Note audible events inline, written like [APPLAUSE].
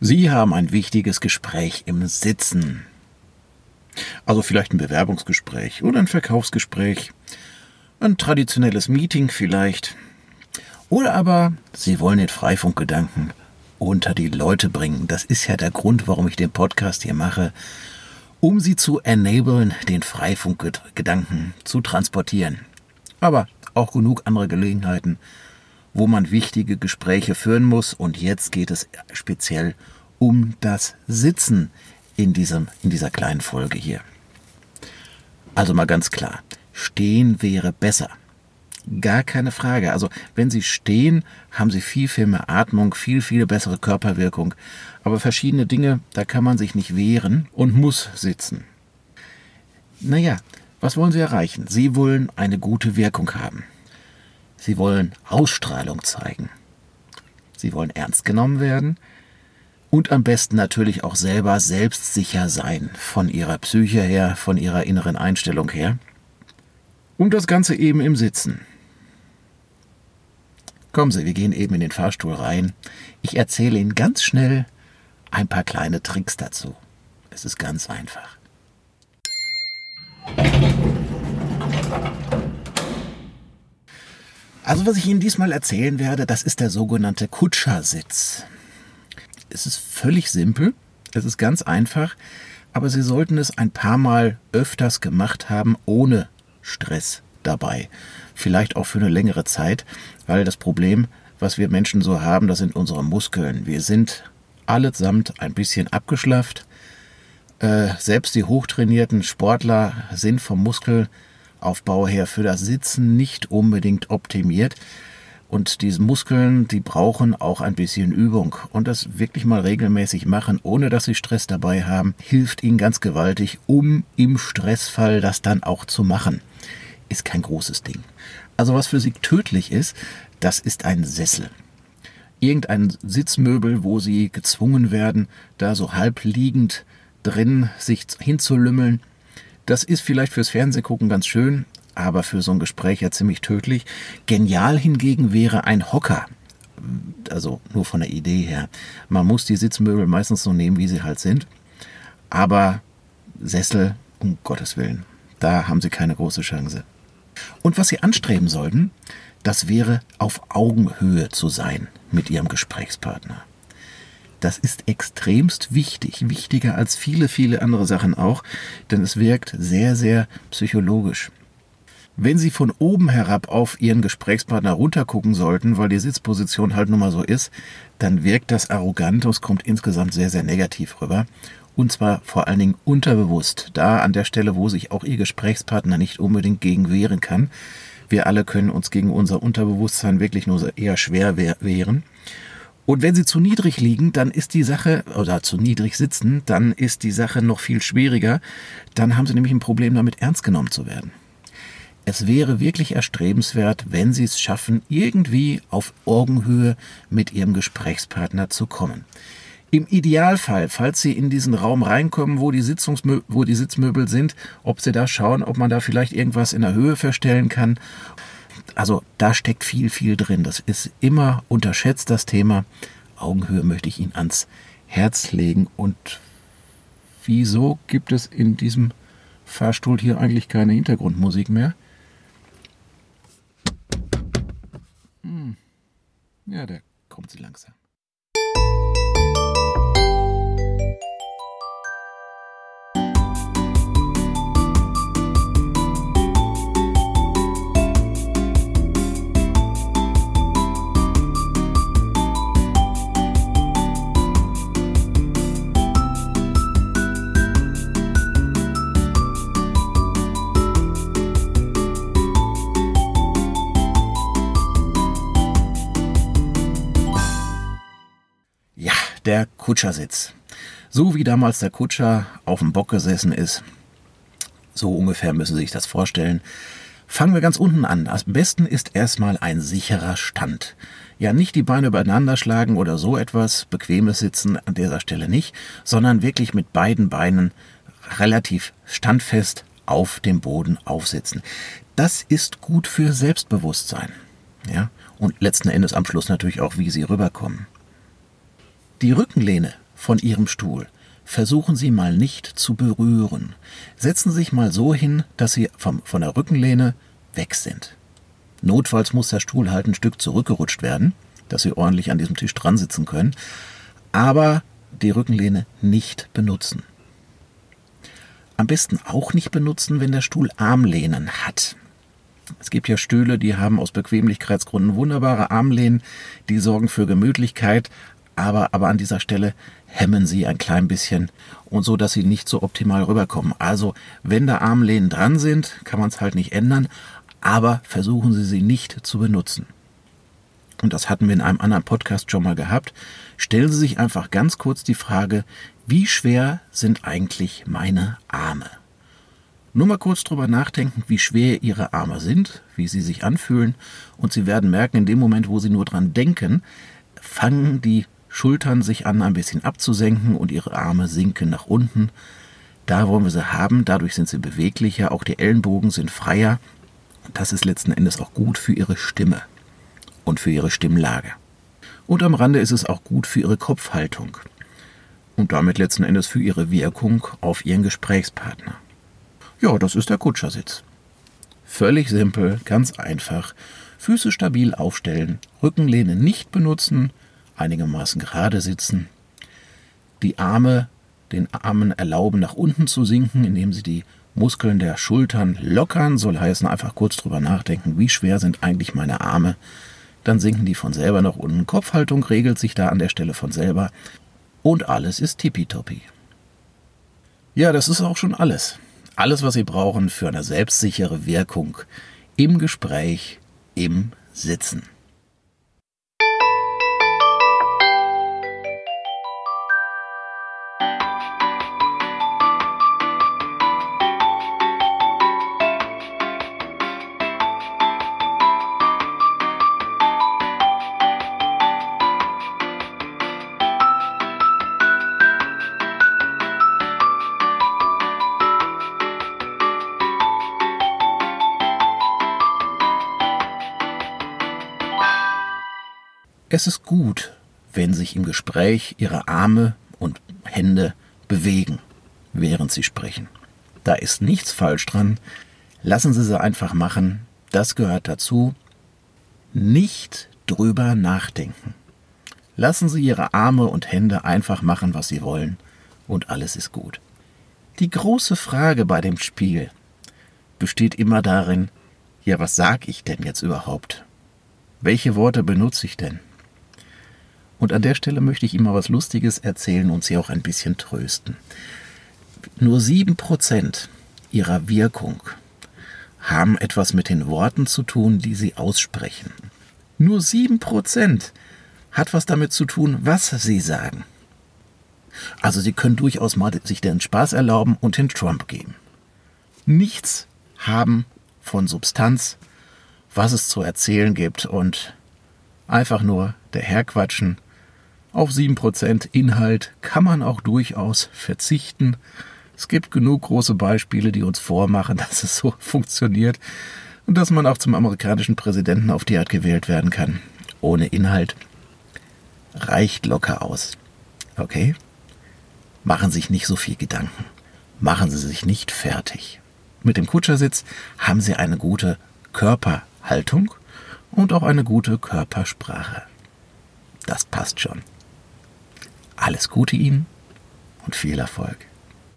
Sie haben ein wichtiges Gespräch im Sitzen. Also vielleicht ein Bewerbungsgespräch oder ein Verkaufsgespräch, ein traditionelles Meeting vielleicht. Oder aber Sie wollen den Freifunkgedanken unter die Leute bringen. Das ist ja der Grund, warum ich den Podcast hier mache, um Sie zu enablen, den Freifunkgedanken zu transportieren. Aber auch genug andere Gelegenheiten, wo man wichtige Gespräche führen muss. Und jetzt geht es speziell um das Sitzen in, diesem, in dieser kleinen Folge hier. Also mal ganz klar, stehen wäre besser. Gar keine Frage. Also wenn Sie stehen, haben Sie viel, viel mehr Atmung, viel, viel bessere Körperwirkung. Aber verschiedene Dinge, da kann man sich nicht wehren und muss sitzen. Naja, was wollen Sie erreichen? Sie wollen eine gute Wirkung haben. Sie wollen Ausstrahlung zeigen. Sie wollen ernst genommen werden und am besten natürlich auch selber selbstsicher sein, von ihrer Psyche her, von ihrer inneren Einstellung her. Und das Ganze eben im Sitzen. Kommen Sie, wir gehen eben in den Fahrstuhl rein. Ich erzähle Ihnen ganz schnell ein paar kleine Tricks dazu. Es ist ganz einfach. Also was ich Ihnen diesmal erzählen werde, das ist der sogenannte Kutschersitz. Es ist völlig simpel, es ist ganz einfach, aber Sie sollten es ein paar Mal öfters gemacht haben, ohne Stress dabei. Vielleicht auch für eine längere Zeit, weil das Problem, was wir Menschen so haben, das sind unsere Muskeln. Wir sind allesamt ein bisschen abgeschlafft. Äh, selbst die hochtrainierten Sportler sind vom Muskel Aufbau her für das Sitzen nicht unbedingt optimiert. Und diese Muskeln, die brauchen auch ein bisschen Übung. Und das wirklich mal regelmäßig machen, ohne dass sie Stress dabei haben, hilft ihnen ganz gewaltig, um im Stressfall das dann auch zu machen. Ist kein großes Ding. Also was für sie tödlich ist, das ist ein Sessel. Irgendein Sitzmöbel, wo sie gezwungen werden, da so halb liegend drin sich hinzulümmeln das ist vielleicht fürs Fernsehgucken ganz schön, aber für so ein Gespräch ja ziemlich tödlich. Genial hingegen wäre ein Hocker. Also nur von der Idee her. Man muss die Sitzmöbel meistens so nehmen, wie sie halt sind. Aber Sessel, um Gottes Willen, da haben sie keine große Chance. Und was sie anstreben sollten, das wäre auf Augenhöhe zu sein mit ihrem Gesprächspartner. Das ist extremst wichtig, wichtiger als viele, viele andere Sachen auch, denn es wirkt sehr, sehr psychologisch. Wenn Sie von oben herab auf Ihren Gesprächspartner runtergucken sollten, weil die Sitzposition halt nun mal so ist, dann wirkt das arrogant und es kommt insgesamt sehr, sehr negativ rüber. Und zwar vor allen Dingen unterbewusst, da an der Stelle, wo sich auch Ihr Gesprächspartner nicht unbedingt gegen wehren kann. Wir alle können uns gegen unser Unterbewusstsein wirklich nur eher schwer wehren. Und wenn sie zu niedrig liegen, dann ist die Sache, oder zu niedrig sitzen, dann ist die Sache noch viel schwieriger. Dann haben sie nämlich ein Problem damit, ernst genommen zu werden. Es wäre wirklich erstrebenswert, wenn sie es schaffen, irgendwie auf Augenhöhe mit ihrem Gesprächspartner zu kommen. Im Idealfall, falls Sie in diesen Raum reinkommen, wo die, Sitzungsmö wo die Sitzmöbel sind, ob Sie da schauen, ob man da vielleicht irgendwas in der Höhe verstellen kann also da steckt viel, viel drin. Das ist immer unterschätzt, das Thema. Augenhöhe möchte ich Ihnen ans Herz legen. Und wieso gibt es in diesem Fahrstuhl hier eigentlich keine Hintergrundmusik mehr? Hm. Ja, da kommt sie langsam. Der Kutschersitz. So wie damals der Kutscher auf dem Bock gesessen ist. So ungefähr müssen Sie sich das vorstellen. Fangen wir ganz unten an. Am besten ist erstmal ein sicherer Stand. Ja, nicht die Beine übereinander schlagen oder so etwas, bequemes Sitzen an dieser Stelle nicht, sondern wirklich mit beiden Beinen relativ standfest auf dem Boden aufsitzen. Das ist gut für Selbstbewusstsein. Ja, und letzten Endes am Schluss natürlich auch, wie sie rüberkommen. Die Rückenlehne von Ihrem Stuhl. Versuchen Sie mal nicht zu berühren. Setzen Sie sich mal so hin, dass Sie vom, von der Rückenlehne weg sind. Notfalls muss der Stuhl halt ein Stück zurückgerutscht werden, dass Sie ordentlich an diesem Tisch dran sitzen können. Aber die Rückenlehne nicht benutzen. Am besten auch nicht benutzen, wenn der Stuhl Armlehnen hat. Es gibt ja Stühle, die haben aus Bequemlichkeitsgründen wunderbare Armlehnen, die sorgen für Gemütlichkeit, aber, aber an dieser Stelle hemmen sie ein klein bisschen und so, dass sie nicht so optimal rüberkommen. Also, wenn da Armlehnen dran sind, kann man es halt nicht ändern, aber versuchen Sie sie nicht zu benutzen. Und das hatten wir in einem anderen Podcast schon mal gehabt. Stellen Sie sich einfach ganz kurz die Frage, wie schwer sind eigentlich meine Arme? Nur mal kurz drüber nachdenken, wie schwer Ihre Arme sind, wie sie sich anfühlen, und Sie werden merken, in dem Moment, wo Sie nur dran denken, fangen die Schultern sich an, ein bisschen abzusenken und Ihre Arme sinken nach unten. Da wollen wir sie haben, dadurch sind sie beweglicher, auch die Ellenbogen sind freier. Das ist letzten Endes auch gut für Ihre Stimme und für Ihre Stimmlage. Und am Rande ist es auch gut für Ihre Kopfhaltung und damit letzten Endes für Ihre Wirkung auf Ihren Gesprächspartner. Ja, das ist der Kutschersitz. Völlig simpel, ganz einfach. Füße stabil aufstellen, Rückenlehne nicht benutzen, einigermaßen gerade sitzen, die Arme den Armen erlauben, nach unten zu sinken, indem sie die Muskeln der Schultern lockern, soll heißen, einfach kurz drüber nachdenken, wie schwer sind eigentlich meine Arme. Dann sinken die von selber nach unten. Kopfhaltung regelt sich da an der Stelle von selber. Und alles ist tippitoppi. Ja, das ist auch schon alles. Alles, was Sie brauchen für eine selbstsichere Wirkung im Gespräch, im Sitzen. Es ist gut, wenn sich im Gespräch Ihre Arme und Hände bewegen, während Sie sprechen. Da ist nichts falsch dran. Lassen Sie sie einfach machen. Das gehört dazu. Nicht drüber nachdenken. Lassen Sie Ihre Arme und Hände einfach machen, was Sie wollen, und alles ist gut. Die große Frage bei dem Spiel besteht immer darin, ja, was sag ich denn jetzt überhaupt? Welche Worte benutze ich denn? Und an der Stelle möchte ich Ihnen mal was Lustiges erzählen und Sie auch ein bisschen trösten. Nur sieben Prozent Ihrer Wirkung haben etwas mit den Worten zu tun, die Sie aussprechen. Nur sieben Prozent hat was damit zu tun, was Sie sagen. Also Sie können durchaus mal sich den Spaß erlauben und den Trump geben. Nichts haben von Substanz, was es zu erzählen gibt und einfach nur der Herrquatschen auf 7% Inhalt kann man auch durchaus verzichten. Es gibt genug große Beispiele, die uns vormachen, [LAUGHS] dass es so funktioniert und dass man auch zum amerikanischen Präsidenten auf die Art gewählt werden kann. Ohne Inhalt reicht locker aus. Okay? Machen Sie sich nicht so viel Gedanken. Machen Sie sich nicht fertig. Mit dem Kutschersitz haben Sie eine gute Körperhaltung und auch eine gute Körpersprache. Das passt schon. Alles Gute Ihnen und viel Erfolg.